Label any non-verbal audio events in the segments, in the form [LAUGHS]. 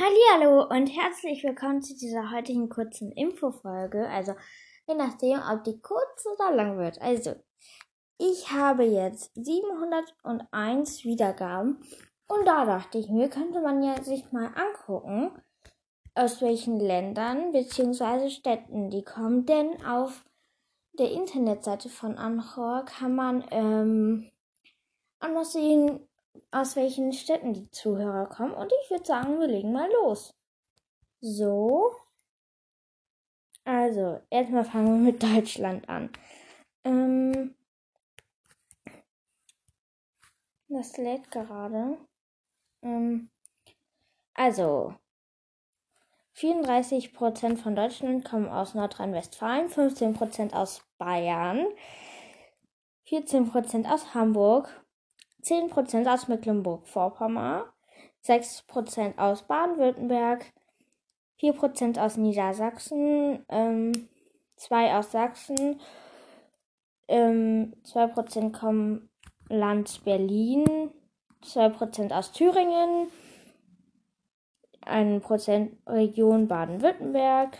Hallo und herzlich willkommen zu dieser heutigen kurzen Infofolge. Also, je nachdem, ob die kurz oder lang wird. Also, ich habe jetzt 701 Wiedergaben und da dachte ich mir, könnte man ja sich mal angucken, aus welchen Ländern bzw. Städten die kommen. Denn auf der Internetseite von Anchor kann man ähm, noch sehen, aus welchen Städten die Zuhörer kommen. Und ich würde sagen, wir legen mal los. So. Also, erstmal fangen wir mit Deutschland an. Ähm, das lädt gerade. Ähm, also, 34% von Deutschland kommen aus Nordrhein-Westfalen, 15% aus Bayern, 14% aus Hamburg, 10% aus Mecklenburg-Vorpommern, 6% aus Baden-Württemberg, 4% aus Niedersachsen, ähm, 2 aus Sachsen, ähm, 2% kommen Land Berlin, 2% aus Thüringen, 1% Region Baden-Württemberg,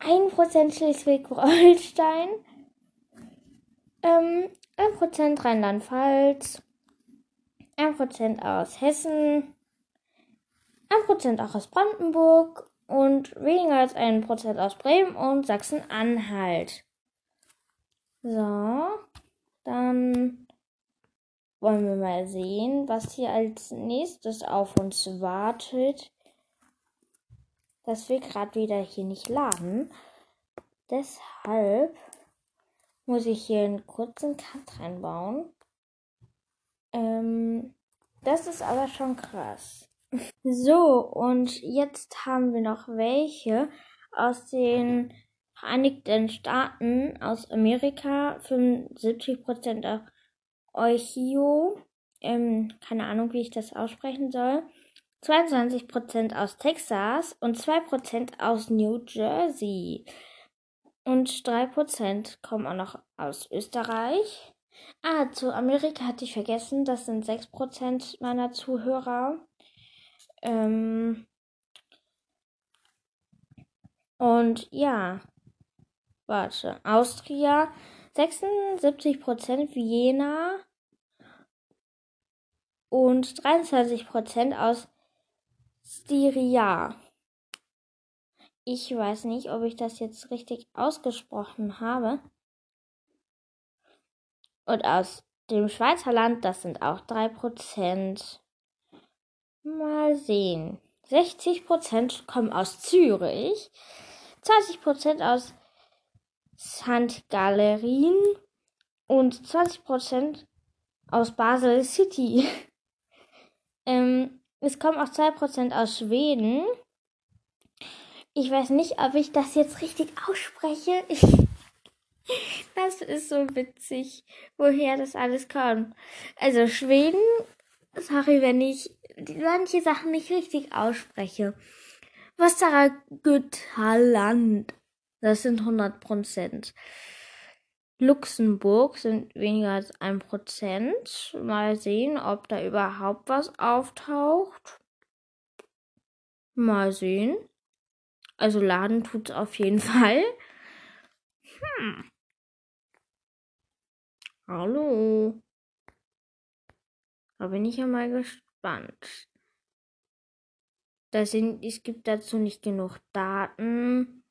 1% Schleswig-Holstein, ähm, 1% Rheinland-Pfalz, 1% aus Hessen, 1% auch aus Brandenburg und weniger als 1% aus Bremen und Sachsen-Anhalt. So, dann wollen wir mal sehen, was hier als nächstes auf uns wartet. Das will gerade wieder hier nicht laden. Deshalb muss ich hier einen kurzen Cut reinbauen. Ähm, das ist aber schon krass. [LAUGHS] So, und jetzt haben wir noch welche aus den Vereinigten Staaten, aus Amerika, 75% Ohio, ähm, keine Ahnung, wie ich das aussprechen soll, 22% aus Texas und 2% aus New Jersey. Und 3% kommen auch noch aus Österreich. Ah, zu Amerika hatte ich vergessen, das sind 6% meiner Zuhörer. Ähm und ja, warte, Austria 76% Vienna und 23% aus Styria. Ich weiß nicht, ob ich das jetzt richtig ausgesprochen habe. Und aus dem Schweizer Land, das sind auch 3%. Mal sehen. 60% kommen aus Zürich, 20% aus St. Gallerien und 20% aus Basel City. [LAUGHS] ähm, es kommen auch 2% aus Schweden. Ich weiß nicht, ob ich das jetzt richtig ausspreche. [LAUGHS] das ist so witzig, woher das alles kommt. Also Schweden, sorry, wenn ich manche Sachen nicht richtig ausspreche. Wassergüterland, das sind 100 Prozent. Luxemburg sind weniger als ein Prozent. Mal sehen, ob da überhaupt was auftaucht. Mal sehen. Also laden tut's auf jeden [LAUGHS] Fall. Hm. Hallo. Da bin ich ja mal gespannt. Da sind, es gibt dazu nicht genug Daten.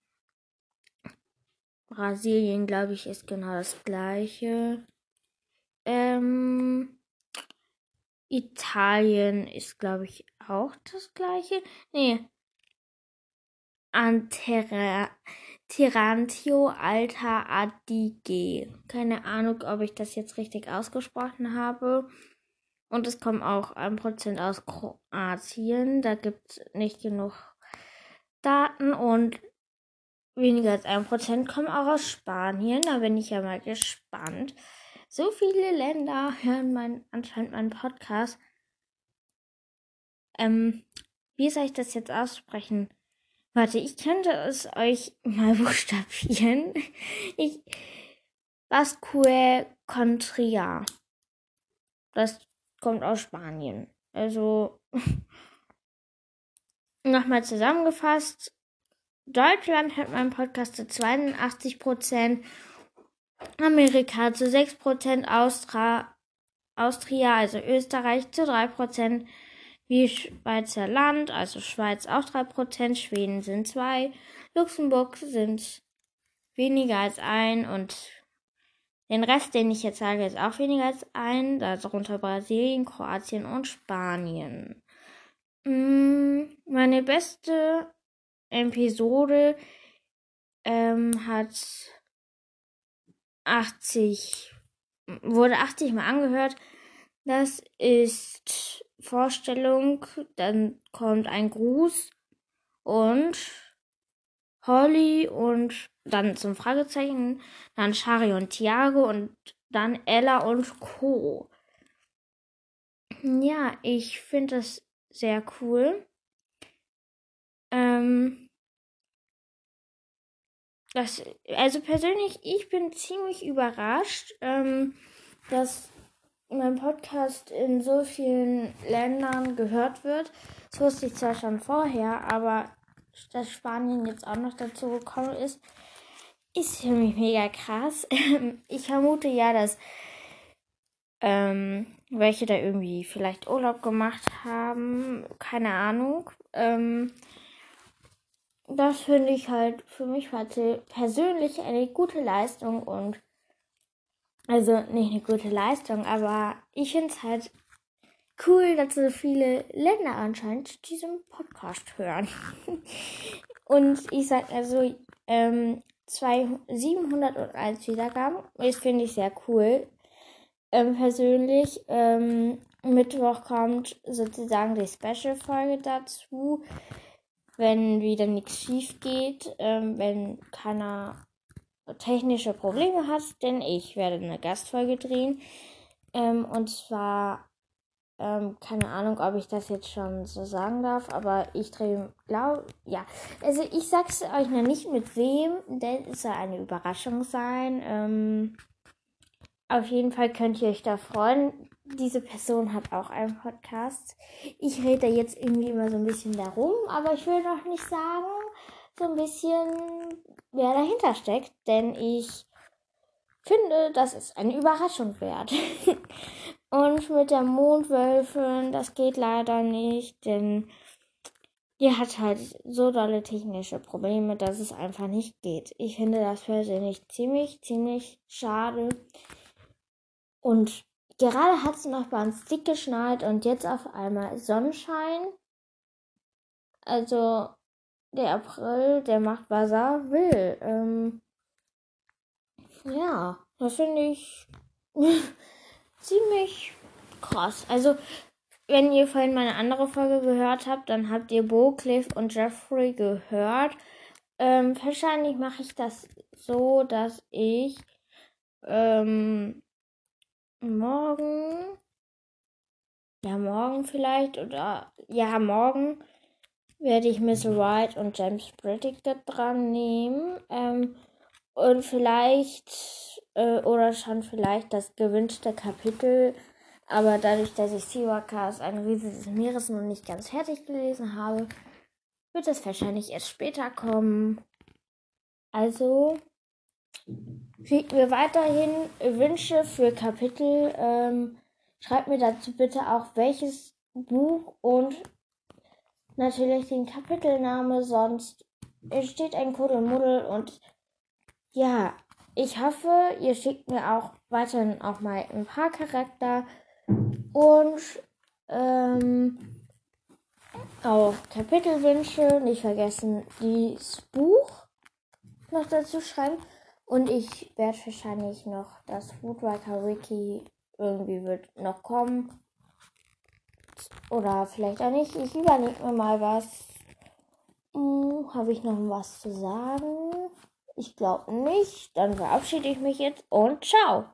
Brasilien, glaube ich, ist genau das gleiche. Ähm, Italien ist, glaube ich, auch das gleiche. Nee, Antera Tirantio Alta Adige. Keine Ahnung, ob ich das jetzt richtig ausgesprochen habe. Und es kommen auch ein Prozent aus Kroatien. Da gibt es nicht genug Daten und weniger als ein Prozent kommen auch aus Spanien. Da bin ich ja mal gespannt. So viele Länder hören mein, anscheinend meinen Podcast. Ähm, wie soll ich das jetzt aussprechen? Warte, ich könnte es euch mal [LAUGHS] buchstabieren. Ich. Basque Contria. Das kommt aus Spanien. Also. [LAUGHS] Nochmal zusammengefasst. Deutschland hört meinen Podcast zu 82 Prozent. Amerika zu 6 Prozent. Austra Austria, also Österreich, zu 3 Prozent. Wie Schweizer Land, also Schweiz auch 3 Prozent. Schweden sind 2. Luxemburg sind weniger als ein und den Rest, den ich jetzt sage, ist auch weniger als ein, darunter Brasilien, Kroatien und Spanien. Mm, meine beste Episode ähm, hat 80, wurde 80 Mal angehört. Das ist Vorstellung, dann kommt ein Gruß und Holly und dann zum Fragezeichen, dann Shari und Thiago und dann Ella und Co. Ja, ich finde das sehr cool. Ähm, das, also persönlich, ich bin ziemlich überrascht, ähm, dass mein Podcast in so vielen Ländern gehört wird. Das wusste ich zwar schon vorher, aber dass Spanien jetzt auch noch dazu gekommen ist, ist für mich mega krass. [LAUGHS] ich vermute ja, dass ähm, welche da irgendwie vielleicht Urlaub gemacht haben, keine Ahnung. Ähm, das finde ich halt für mich persönlich eine gute Leistung und also nicht eine gute Leistung, aber ich finde es halt cool, dass so viele Länder anscheinend diesen Podcast hören. [LAUGHS] und ich sag also, ähm, 701 Wiedergaben. Das finde ich sehr cool. Ähm, persönlich. Ähm, Mittwoch kommt sozusagen die Special-Folge dazu. Wenn wieder nichts schief geht, ähm, wenn keiner technische Probleme hat, denn ich werde eine Gastfolge drehen. Ähm, und zwar ähm, keine Ahnung, ob ich das jetzt schon so sagen darf, aber ich drehe, glaube, ja. Also ich sag's euch noch nicht mit wem, denn es soll eine Überraschung sein. Ähm, auf jeden Fall könnt ihr euch da freuen. Diese Person hat auch einen Podcast. Ich rede jetzt irgendwie immer so ein bisschen darum, aber ich will noch nicht sagen, so ein bisschen, wer dahinter steckt, denn ich finde, das ist eine Überraschung wert. [LAUGHS] Und mit der Mondwölfin, das geht leider nicht, denn die hat halt so dolle technische Probleme, dass es einfach nicht geht. Ich finde das persönlich ziemlich, ziemlich schade. Und gerade hat es noch ganz dick geschneit und jetzt auf einmal Sonnenschein. Also der April, der macht, was er will. Ähm, ja, das finde ich [LAUGHS] ziemlich krass. Also, wenn ihr vorhin meine andere Folge gehört habt, dann habt ihr Bo, Cliff und Jeffrey gehört. Ähm, wahrscheinlich mache ich das so, dass ich ähm, morgen, ja, morgen vielleicht, oder ja, morgen werde ich Miss Wright und James Braddock da dran nehmen. Ähm, und vielleicht äh, oder schon vielleicht das gewünschte Kapitel. Aber dadurch, dass ich Siwakas, ein Riese des Meeres, noch nicht ganz fertig gelesen habe, wird es wahrscheinlich erst später kommen. Also schickt mir weiterhin Wünsche für Kapitel. Ähm, schreibt mir dazu bitte auch welches Buch und natürlich den Kapitelname, sonst entsteht ein Kuddelmuddel und ja, ich hoffe, ihr schickt mir auch weiterhin auch mal ein paar Charakter und ähm, auch Kapitelwünsche. Nicht vergessen, dieses Buch noch dazu schreiben. Und ich werde wahrscheinlich noch das Woodwalker Wiki irgendwie wird noch kommen. Oder vielleicht auch nicht. Ich überlege mir mal was. Hm, Habe ich noch was zu sagen? Ich glaube nicht. Dann verabschiede ich mich jetzt und ciao.